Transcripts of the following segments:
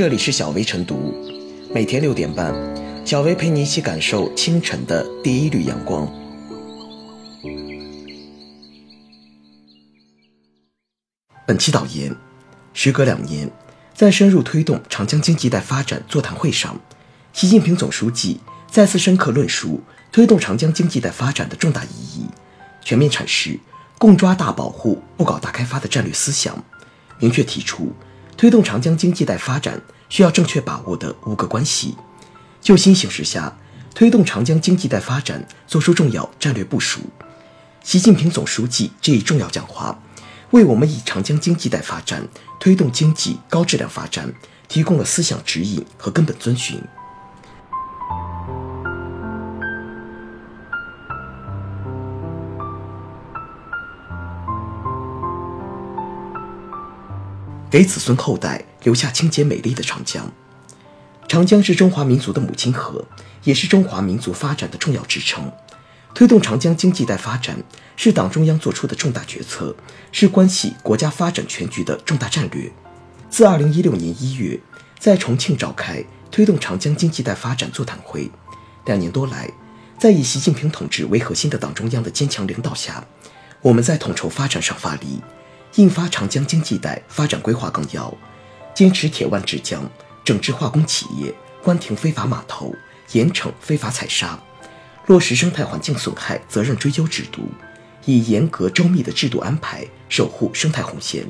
这里是小薇晨读，每天六点半，小薇陪你一起感受清晨的第一缕阳光。本期导言：时隔两年，在深入推动长江经济带发展座谈会上，习近平总书记再次深刻论述推动长江经济带发展的重大意义，全面阐释“共抓大保护，不搞大开发”的战略思想，明确提出。推动长江经济带发展需要正确把握的五个关系，就新形势下推动长江经济带发展作出重要战略部署。习近平总书记这一重要讲话，为我们以长江经济带发展推动经济高质量发展提供了思想指引和根本遵循。给子孙后代留下清洁美丽的长江。长江是中华民族的母亲河，也是中华民族发展的重要支撑。推动长江经济带发展是党中央作出的重大决策，是关系国家发展全局的重大战略。自2016年1月在重庆召开推动长江经济带发展座谈会，两年多来，在以习近平同志为核心的党中央的坚强领导下，我们在统筹发展上发力。印发长江经济带发展规划纲要，坚持铁腕治江，整治化工企业，关停非法码头，严惩非法采砂，落实生态环境损害责任追究制度，以严格周密的制度安排守护生态红线。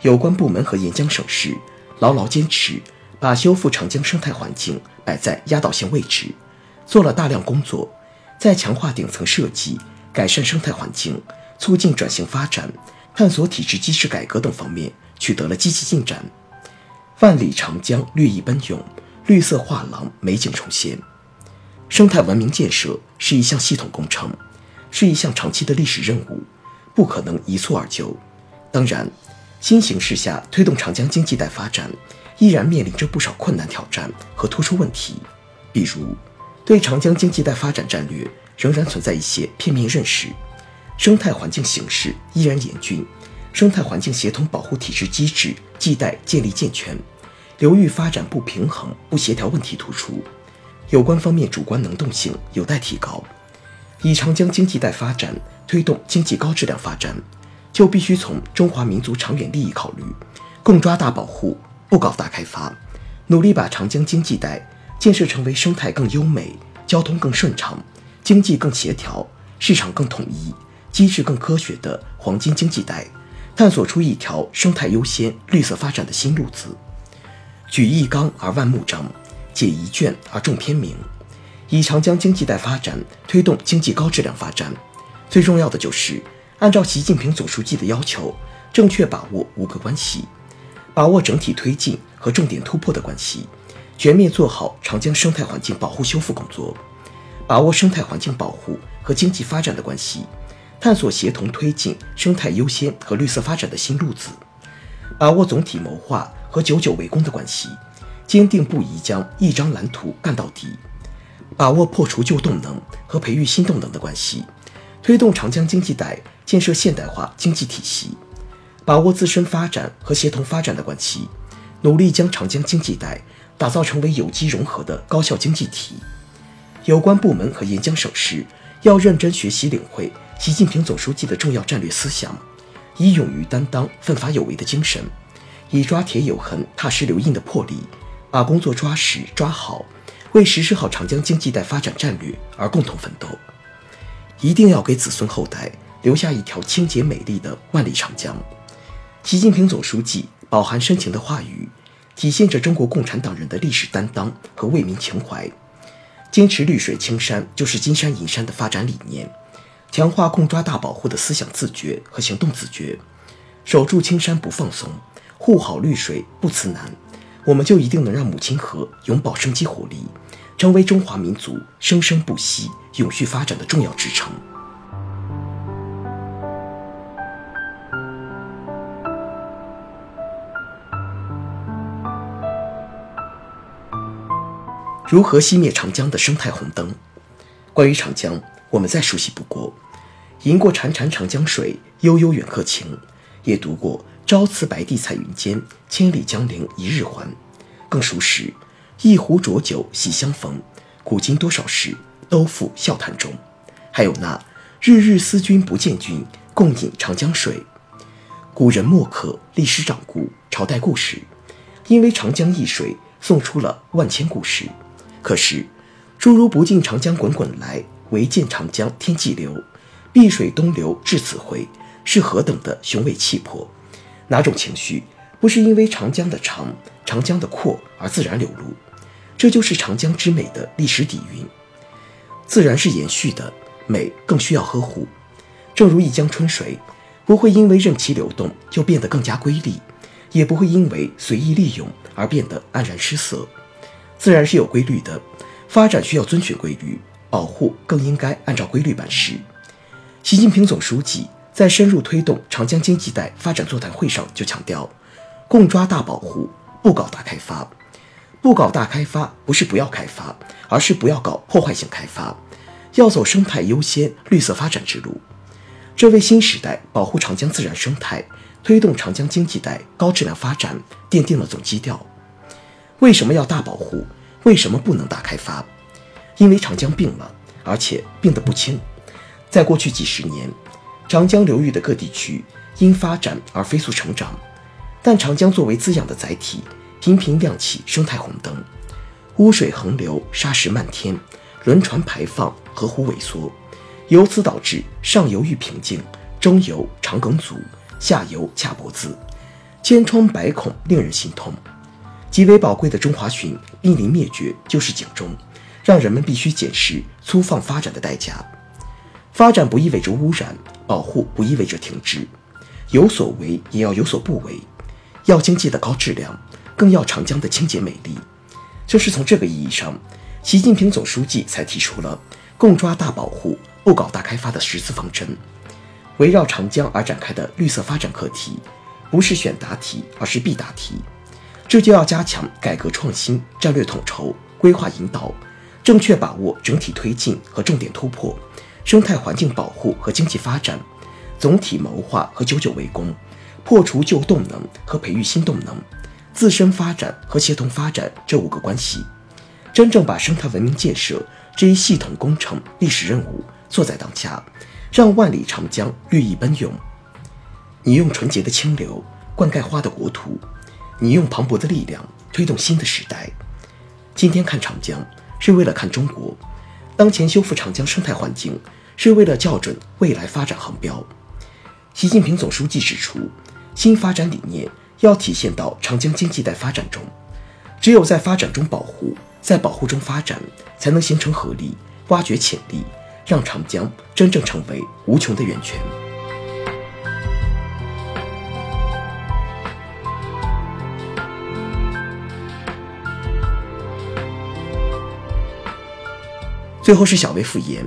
有关部门和沿江省市牢牢坚持，把修复长江生态环境摆在压倒性位置，做了大量工作，在强化顶层设计、改善生态环境、促进转型发展。探索体制机制改革等方面取得了积极进展，万里长江绿意奔涌，绿色画廊美景重现。生态文明建设是一项系统工程，是一项长期的历史任务，不可能一蹴而就。当然，新形势下推动长江经济带发展，依然面临着不少困难挑战和突出问题，比如对长江经济带发展战略仍然存在一些片面认识。生态环境形势依然严峻，生态环境协同保护体制机制亟待建立健全，流域发展不平衡、不协调问题突出，有关方面主观能动性有待提高。以长江经济带发展推动经济高质量发展，就必须从中华民族长远利益考虑，共抓大保护，不搞大开发，努力把长江经济带建设成为生态更优美、交通更顺畅、经济更协调、市场更统一。机制更科学的黄金经济带，探索出一条生态优先、绿色发展的新路子。举一纲而万目张，解一卷而众篇明。以长江经济带发展推动经济高质量发展，最重要的就是按照习近平总书记的要求，正确把握五个关系，把握整体推进和重点突破的关系，全面做好长江生态环境保护修复工作，把握生态环境保护和经济发展的关系。探索协同推进生态优先和绿色发展的新路子，把握总体谋划和久久为功的关系，坚定不移将一张蓝图干到底；把握破除旧动能和培育新动能的关系，推动长江经济带建设现代化经济体系；把握自身发展和协同发展的关系，努力将长江经济带打造成为有机融合的高效经济体。有关部门和沿江省市要认真学习领会。习近平总书记的重要战略思想，以勇于担当、奋发有为的精神，以抓铁有痕、踏石留印的魄力，把工作抓实抓好，为实施好长江经济带发展战略而共同奋斗。一定要给子孙后代留下一条清洁美丽的万里长江。习近平总书记饱含深情的话语，体现着中国共产党人的历史担当和为民情怀，坚持绿水青山就是金山银山的发展理念。强化共抓大保护的思想自觉和行动自觉，守住青山不放松，护好绿水不辞难，我们就一定能让母亲河永葆生机活力，成为中华民族生生不息、永续发展的重要支撑。如何熄灭长江的生态红灯？关于长江。我们再熟悉不过，吟过潺潺长江水，悠悠远客情，也读过朝辞白帝彩云间，千里江陵一日还。更熟识。一壶浊酒喜相逢，古今多少事，都付笑谈中。还有那日日思君不见君，共饮长江水。古人墨客历史掌故，朝代故事，因为长江一水，送出了万千故事。可是，诸如“不尽长江滚滚来，唯见长江天际流”，“碧水东流至此回”，是何等的雄伟气魄？哪种情绪不是因为长江的长、长江的阔而自然流露？这就是长江之美的历史底蕴。自然是延续的，美更需要呵护。正如一江春水，不会因为任其流动就变得更加瑰丽，也不会因为随意利用而变得黯然失色。自然是有规律的，发展需要遵循规律，保护更应该按照规律办事。习近平总书记在深入推动长江经济带发展座谈会上就强调，共抓大保护，不搞大开发。不搞大开发不是不要开发，而是不要搞破坏性开发，要走生态优先、绿色发展之路。这为新时代保护长江自然生态、推动长江经济带高质量发展奠定了总基调。为什么要大保护？为什么不能大开发？因为长江病了，而且病得不轻。在过去几十年，长江流域的各地区因发展而飞速成长，但长江作为滋养的载体，频频亮起生态红灯。污水横流，沙石漫天，轮船排放，河湖萎缩，由此导致上游遇瓶颈，中游肠梗阻，下游卡脖子，千疮百孔，令人心痛。极为宝贵的中华鲟濒临灭绝，就是警钟，让人们必须检视粗放发展的代价。发展不意味着污染，保护不意味着停滞，有所为也要有所不为。要经济的高质量，更要长江的清洁美丽。就是从这个意义上，习近平总书记才提出了“共抓大保护，不搞大开发”的十字方针。围绕长江而展开的绿色发展课题，不是选答题，而是必答题。这就要加强改革创新、战略统筹、规划引导，正确把握整体推进和重点突破，生态环境保护和经济发展，总体谋划和久久为功，破除旧动能和培育新动能，自身发展和协同发展这五个关系，真正把生态文明建设这一系统工程历史任务做在当下，让万里长江绿意奔涌。你用纯洁的清流灌溉花的国土。你用磅礴的力量推动新的时代。今天看长江是为了看中国，当前修复长江生态环境是为了校准未来发展航标。习近平总书记指出，新发展理念要体现到长江经济带发展中，只有在发展中保护，在保护中发展，才能形成合力，挖掘潜力，让长江真正成为无穷的源泉。最后是小薇复言，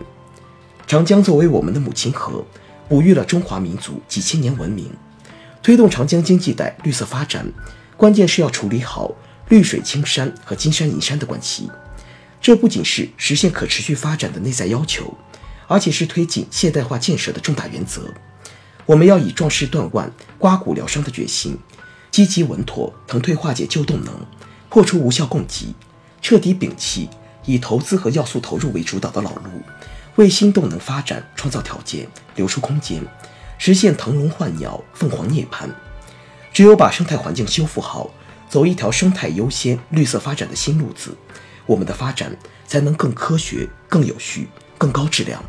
长江作为我们的母亲河，哺育了中华民族几千年文明。推动长江经济带绿色发展，关键是要处理好绿水青山和金山银山的关系。这不仅是实现可持续发展的内在要求，而且是推进现代化建设的重大原则。我们要以壮士断腕、刮骨疗伤的决心，积极稳妥腾退化解旧动能，破除无效供给，彻底摒弃。以投资和要素投入为主导的老路，为新动能发展创造条件、留出空间，实现腾笼换鸟、凤凰涅槃。只有把生态环境修复好，走一条生态优先、绿色发展的新路子，我们的发展才能更科学、更有序、更高质量。